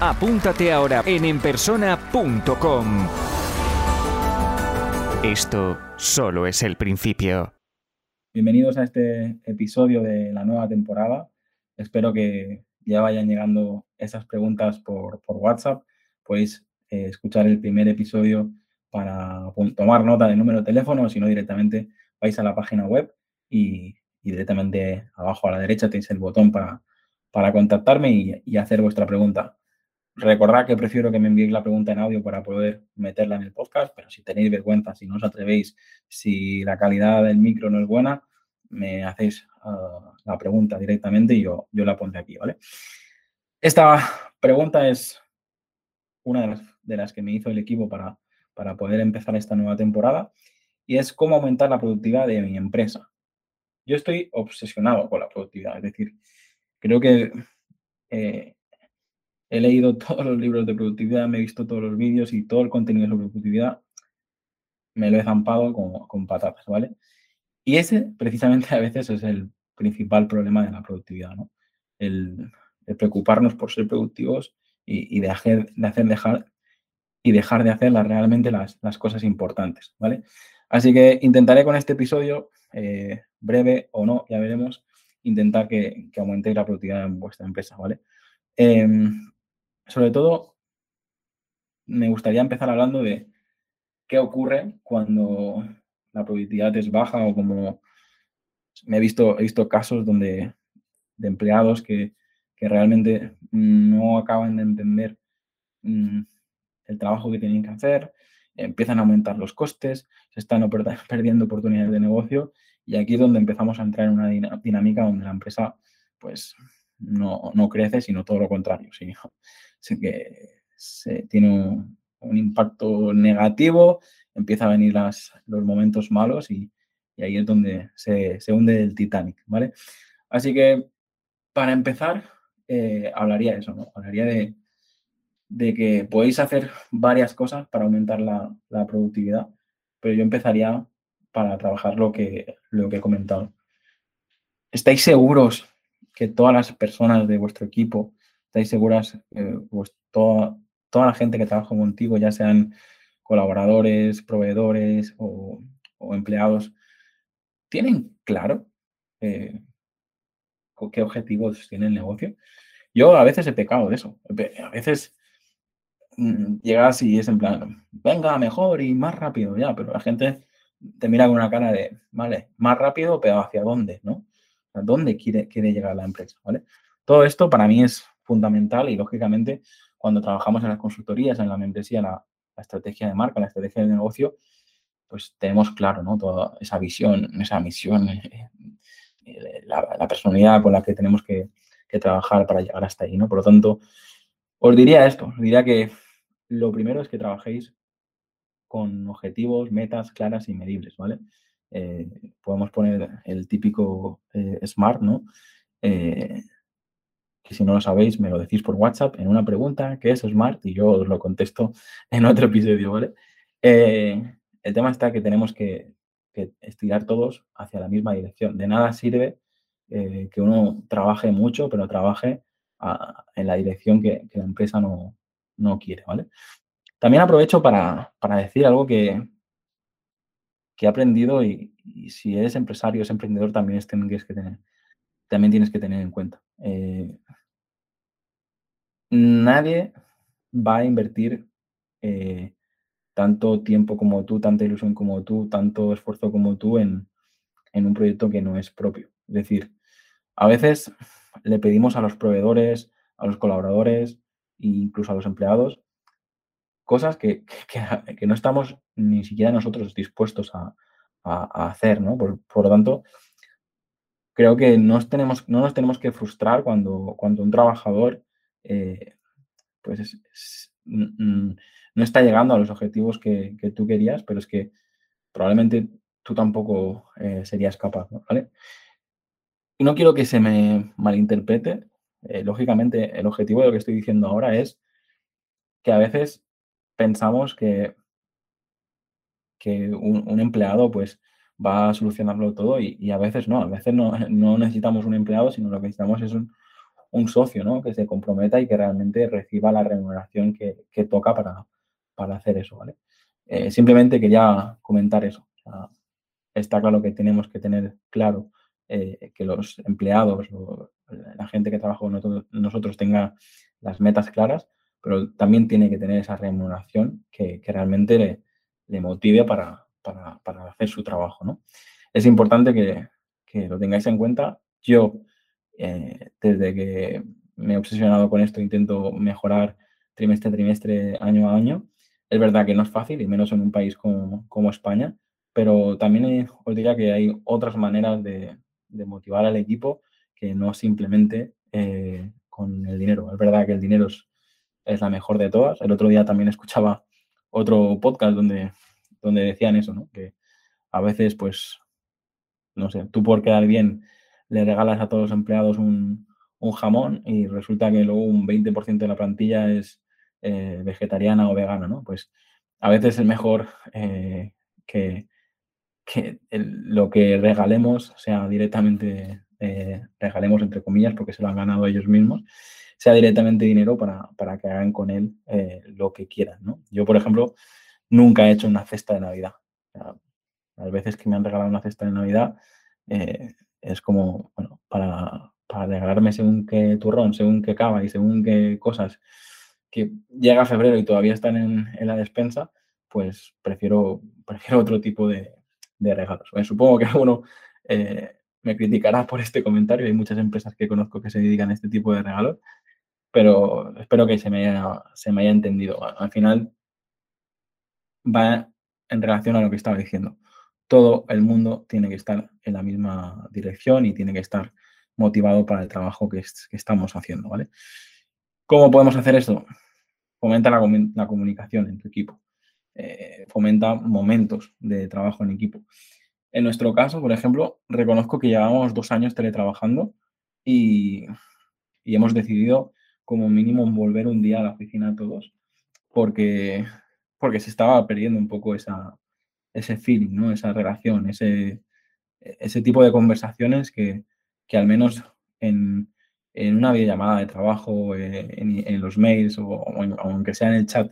Apúntate ahora en enpersona.com. Esto solo es el principio. Bienvenidos a este episodio de la nueva temporada. Espero que ya vayan llegando esas preguntas por, WhatsApp. Podéis eh, escuchar el primer episodio para tomar nota del número de teléfono, o si no directamente vais a la página web y, directamente abajo a la derecha tenéis el botón para, para contactarme y hacer vuestra pregunta. Recordad que prefiero que me enviéis la pregunta en audio para poder meterla en el podcast, pero si tenéis vergüenza, si no os atrevéis, si la calidad del micro no es buena, me hacéis ah, la pregunta directamente y yo, yo la pondré aquí, ¿vale? Esta pregunta es una de las, que me hizo el equipo para, para poder empezar esta nueva temporada y es cómo aumentar la productividad de mi empresa. Yo estoy obsesionado con la productividad, es decir, creo que eh, he leído todos los libros de productividad, me he visto todos los vídeos y todo el contenido sobre productividad me lo he zampado con, patatas, ¿vale? Y ese precisamente a veces es el principal problema de la productividad, ¿no? El, preocuparnos por ser productivos y, de, hacer, de hacer dejar y dejar de hacer realmente las, cosas importantes, ¿vale? Así que intentaré con este episodio, eh, breve o no, ya veremos, intentar que, que aumentéis la productividad en vuestra empresa, ¿vale? Em, sobre todo, me gustaría empezar hablando de qué ocurre cuando la productividad es baja o como me he visto, he visto casos donde de empleados que, realmente no acaban de entender mm, el trabajo que tienen que hacer, empiezan a aumentar los costes, se están perdiendo oportunidades de negocio y aquí es donde empezamos a entrar en una dinámica donde la empresa pues no, no crece, sino todo lo contrario, que se tiene un, impacto negativo, empieza a venir las, los momentos malos y, ahí es donde se, hunde el Titanic, ¿vale? Así que para empezar, eh, hablaría de eso, ¿no? Hablaría de, que podéis hacer varias cosas para aumentar la, la, productividad, pero yo empezaría para trabajar lo que, lo que he comentado. ¿Estáis seguros que todas las personas de vuestro equipo, estáis seguras, que pues, toda, toda la gente que trabaja contigo, ya sean colaboradores, proveedores o, empleados, tienen claro eh, qué objetivos tiene el negocio. Yo a veces he pecado de eso. A veces mm, llegas y es en plan, venga, mejor y más rápido, ya, pero la gente te mira con una cara de, vale, más rápido, pero ¿hacia dónde? ¿no? ¿A dónde quiere, quiere llegar la empresa? Todo esto para mí es fundamental y, lógicamente, cuando trabajamos en las consultorías, en la membresía, la, estrategia de marca, la estrategia de negocio, pues tenemos claro, ¿no? Toda esa visión, esa misión, eh, eh, la, personalidad con la que tenemos que, trabajar para llegar hasta ahí, ¿no? Por lo tanto, os diría esto, os diría que lo primero es que trabajéis con objetivos, metas claras y medibles, ¿vale? Eh, podemos poner el típico Smart, ¿no? Que si no lo sabéis, me lo decís por WhatsApp en una pregunta, ¿qué es Smart? Y yo os lo contesto en otro episodio, ¿vale? el tema está que tenemos que, estirar todos hacia la misma dirección. De nada sirve que uno trabaje mucho, pero trabaje en la dirección que, la empresa no, no, quiere, ¿vale? También aprovecho para, para decir algo que, que he aprendido y, si eres empresario, es emprendedor, también tienes que tener, también tienes que tener en cuenta. Eh, nadie va a invertir eh, tanto tiempo como tú, tanta ilusión como tú, tanto esfuerzo como tú en, en un proyecto que no es propio. Es decir, a veces le pedimos a los proveedores, a los colaboradores e incluso a los empleados cosas que, que, no estamos ni siquiera nosotros dispuestos a, hacer, ¿no? Por, lo tanto, creo que nos tenemos, no nos tenemos que frustrar cuando, cuando un trabajador eh, pues no está llegando a los objetivos que, tú querías, pero es que probablemente tú tampoco eh, serías capaz, ¿vale? Y no quiero que se me malinterprete. Eh, lógicamente, el objetivo de lo que estoy diciendo ahora es que a veces pensamos que, que un, empleado pues va a solucionarlo todo y, a veces no, a veces no, necesitamos un empleado, sino lo que necesitamos es un, socio ¿no? que se comprometa y que realmente reciba la remuneración que, toca para, para, hacer eso. ¿vale? Eh, simplemente quería comentar eso. está claro que tenemos que tener claro eh, que los empleados o la gente que trabaja con nosotros, nosotros tenga las metas claras, pero también tiene que tener esa remuneración que, realmente le, motive para, hacer su trabajo. ¿no? Es importante que, lo tengáis en cuenta. Yo, eh, desde que me he obsesionado con esto, intento mejorar trimestre a trimestre, año a año. Es verdad que no es fácil, y menos en un país como, España, pero también os diría que hay otras maneras de, motivar al equipo que no simplemente eh, con el dinero. Es verdad que el dinero es la mejor de todas. El otro día también escuchaba otro podcast donde, donde decían eso, ¿no? Que a veces, pues, no sé, tú por quedar bien le regalas a todos los empleados un, jamón y resulta que luego un 20% de la plantilla es eh, vegetariana o vegana, ¿no? Pues a veces es mejor eh, que, que lo que regalemos sea directamente, eh, regalemos entre comillas, porque se lo han ganado ellos mismos, sea directamente dinero para, para que hagan con él lo que quieran. ¿no? Yo, por ejemplo, nunca he hecho una cesta de Navidad. las veces que me han regalado una cesta de Navidad eh, es como, bueno, para, para regalarme según qué turrón, según qué cava y según qué cosas que llega febrero y todavía están en, la despensa, pues prefiero, prefiero otro tipo de, de regalos. supongo que alguno eh, me criticará por este comentario. Hay muchas empresas que conozco que se dedican a este tipo de regalos, pero espero que se me haya, se me haya entendido. Al final va en relación a lo que estaba diciendo. Todo el mundo tiene que estar en la misma dirección y tiene que estar motivado para el trabajo que, estamos haciendo, ¿vale? ¿Cómo podemos hacer esto? Fomenta la, comunicación en tu equipo. Eh, fomenta momentos de trabajo en equipo. En nuestro caso, por ejemplo, reconozco que llevamos dos años teletrabajando y, y hemos decidido como mínimo volver un día a la oficina todos, porque, porque se estaba perdiendo un poco esa, ese feeling, ¿no? esa relación, ese, ese tipo de conversaciones que, que al menos en, en, una videollamada de trabajo, eh, en, los mails o, aunque sea en el chat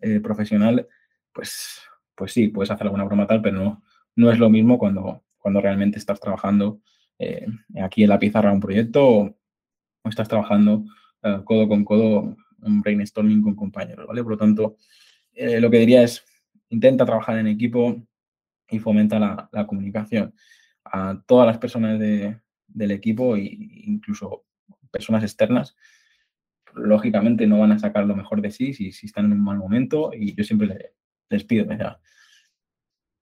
eh, profesional, pues, pues sí, puedes hacer alguna broma tal, pero no, no es lo mismo cuando, cuando realmente estás trabajando eh, aquí en la pizarra un proyecto o estás trabajando eh, codo con codo un brainstorming con compañeros, ¿vale? Por lo tanto, eh, lo que diría es, intenta trabajar en equipo y fomenta la, comunicación. A todas las personas del equipo e incluso personas externas, lógicamente no van a sacar lo mejor de sí si, si están en un mal momento y yo siempre les, pido,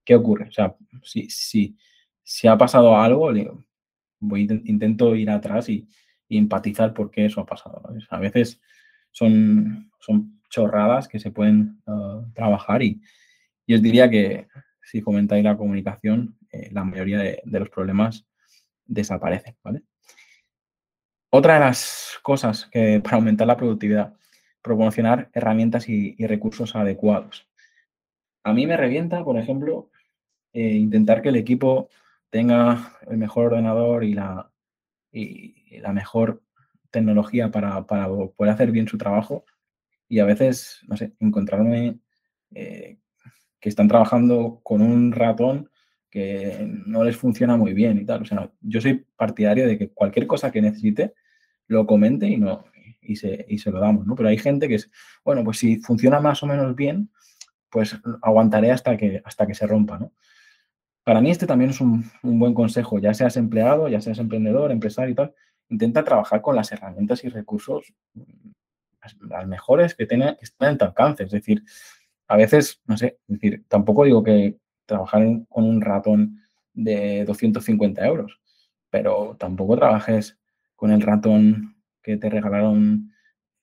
¿qué ocurre? O sea, si, si, si ha pasado algo, voy, intento ir atrás y, y empatizar por qué eso ha pasado. A veces son, son chorradas que se pueden uh, trabajar y, y, os diría que si fomentáis la comunicación, eh, la mayoría de, los problemas desaparecen. ¿vale? Otra de las cosas que para aumentar la productividad, proporcionar herramientas y, recursos adecuados. A mí me revienta, por ejemplo, eh, intentar que el equipo tenga el mejor ordenador y la, y la mejor tecnología para, poder hacer bien su trabajo y a veces, no sé, encontrarme eh, que están trabajando con un ratón que no les funciona muy bien y tal. O sea, yo soy partidario de que cualquier cosa que necesite lo comente y, no, y, se, y se lo damos, ¿no? Pero hay gente que es, bueno, pues si funciona más o menos bien, pues aguantaré hasta que, hasta que se rompa, ¿no? Para mí este también es un, buen consejo, ya seas empleado, ya seas emprendedor, empresario y tal, intenta trabajar con las herramientas y recursos las, mejores que, tiene, que estén en tu alcance. Es decir, a veces, no sé, decir, tampoco digo que trabajar con un ratón de 250 euros, pero tampoco trabajes con el ratón que te regalaron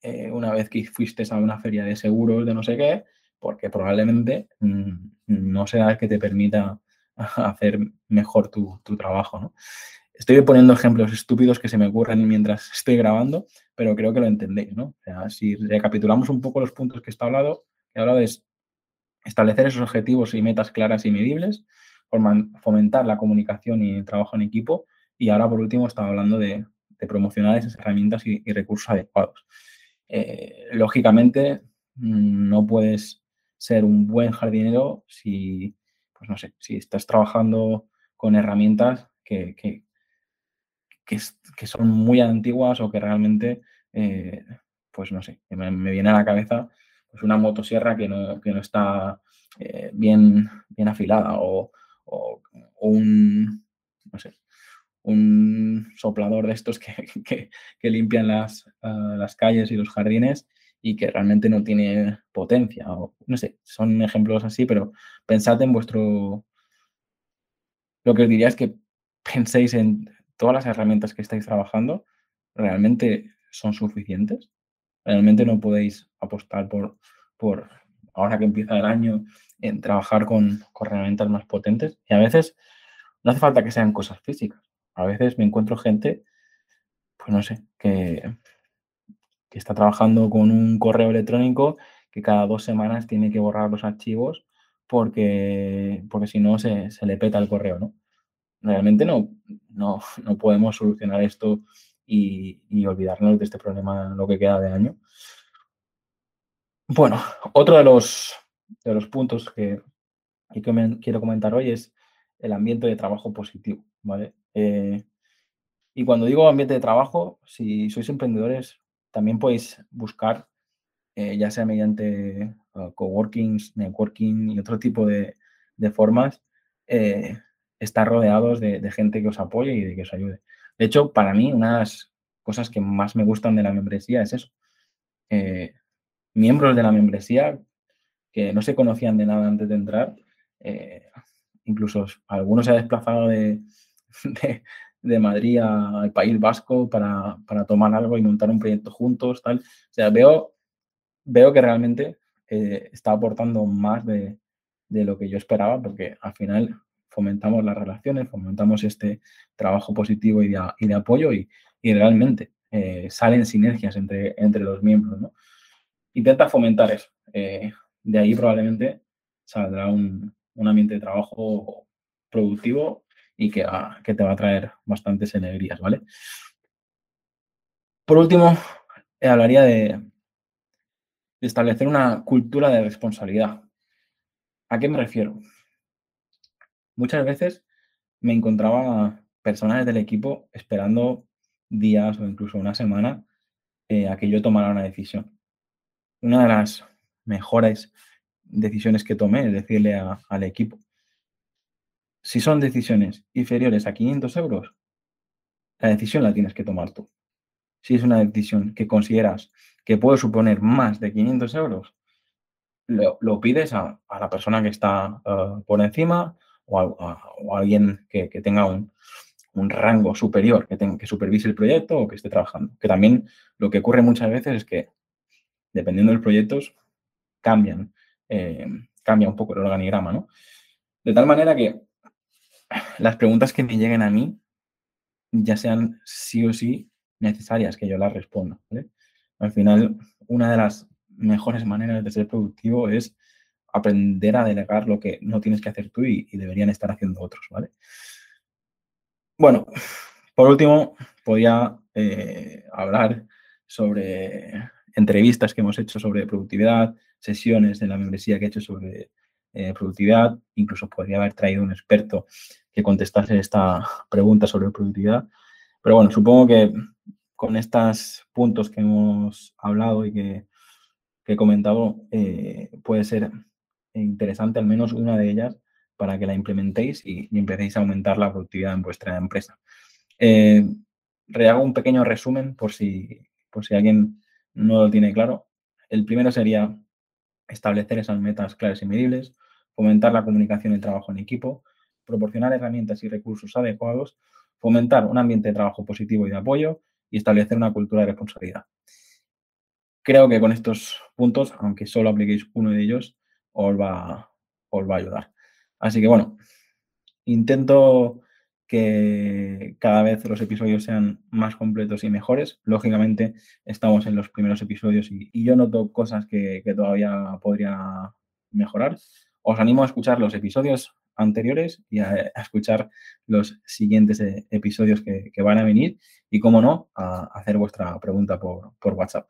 eh, una vez que fuiste a una feria de seguros de no sé qué, porque probablemente mm, no sea el que te permita hacer mejor tu, trabajo. ¿no? Estoy poniendo ejemplos estúpidos que se me ocurren mientras estoy grabando, pero creo que lo entendéis. ¿no? O sea, si recapitulamos un poco los puntos que está hablado, he hablado es establecer esos objetivos y metas claras y medibles, fomentar la comunicación y el trabajo en equipo, y ahora por último estaba hablando de, promocionar esas herramientas y, recursos adecuados. Eh, lógicamente, mm, no puedes ser un buen jardinero si, pues no sé, si estás trabajando con herramientas que, que, que, son muy antiguas o que realmente, eh, pues no sé, me, viene a la cabeza pues una motosierra que no, que no está eh, bien, bien afilada o, o, un, no sé, un soplador de estos que, que, limpian las, ah, las calles y los jardines y que realmente no tiene potencia. O, no sé, son ejemplos así, pero pensad en vuestro... Lo que os diría es que penséis en todas las herramientas que estáis trabajando, ¿realmente son suficientes? ¿Realmente no podéis apostar por, por ahora que empieza el año, en trabajar con, con herramientas más potentes? Y a veces no hace falta que sean cosas físicas. A veces me encuentro gente, pues no sé, que que está trabajando con un correo electrónico que cada dos semanas tiene que borrar los archivos porque, porque si no se, le peta el correo, ¿no? Realmente no, no, podemos solucionar esto y, olvidarnos de este problema lo que queda de año. Bueno, otro de los, de los puntos que, que quiero comentar hoy es el ambiente de trabajo positivo, ¿vale? Eh, y cuando digo ambiente de trabajo, si sois emprendedores, también podéis buscar, eh, ya sea mediante uh, coworkings, networking y otro tipo de, formas, eh, estar rodeados de, gente que os apoye y de que os ayude. De hecho, para mí, una de las cosas que más me gustan de la membresía es eso. Eh, miembros de la membresía que no se conocían de nada antes de entrar, incluso algunos se ha desplazado de, de Madrid al País Vasco para, tomar algo y montar un proyecto juntos, tal. O sea, veo, veo que realmente eh, está aportando más de, lo que yo esperaba, porque al final fomentamos las relaciones, fomentamos este trabajo positivo y de, apoyo y, realmente eh, salen sinergias entre, entre los miembros. Intenta fomentar eso. Eh, de ahí probablemente saldrá un, un ambiente de trabajo productivo y que, que te va a traer bastantes alegrías, ¿vale? Por último, eh, hablaría de, establecer una cultura de responsabilidad. ¿A qué me refiero? Muchas veces me encontraba personas del equipo esperando días o incluso una semana eh, a que yo tomara una decisión. Una de las mejores decisiones que tomé es decirle al equipo, si son decisiones inferiores a 500 euros, la decisión la tienes que tomar tú. Si es una decisión que consideras que puede suponer más de 500 euros, lo, pides a, la persona que está eh, por encima o alguien que, tenga un, rango superior, que, tenga, que supervise el proyecto o que esté trabajando. Que también lo que ocurre muchas veces es que, dependiendo de los proyectos, cambian, eh, cambia un poco el organigrama, ¿no? De tal manera que las preguntas que me lleguen a mí ya sean sí o sí necesarias que yo las responda. Al final, una de las mejores maneras de ser productivo es aprender a delegar lo que no tienes que hacer tú y, deberían estar haciendo otros, ¿vale? Bueno, por último, podía eh, hablar sobre entrevistas que hemos hecho sobre productividad, sesiones de la membresía que he hecho sobre eh, productividad. Incluso podría haber traído un experto que contestase esta pregunta sobre productividad. Pero bueno, supongo que con estos puntos que hemos hablado y que, he comentado, eh, puede ser interesante al menos una de ellas para que la implementéis y, empecéis a aumentar la productividad en vuestra empresa. Eh, rehago un pequeño resumen por si, por si alguien no lo tiene claro. El primero sería establecer esas metas claras y medibles fomentar la comunicación y trabajo en equipo, proporcionar herramientas y recursos adecuados, fomentar un ambiente de trabajo positivo y de apoyo y establecer una cultura de responsabilidad. Creo que con estos puntos, aunque solo apliquéis uno de ellos, os va, os va a ayudar. Así que bueno, intento que cada vez los episodios sean más completos y mejores. Lógicamente, estamos en los primeros episodios y, yo noto cosas que, todavía podría mejorar. Os animo a escuchar los episodios anteriores y a, escuchar los siguientes eh, episodios que, van a venir y, como no, a, hacer vuestra pregunta por, por WhatsApp.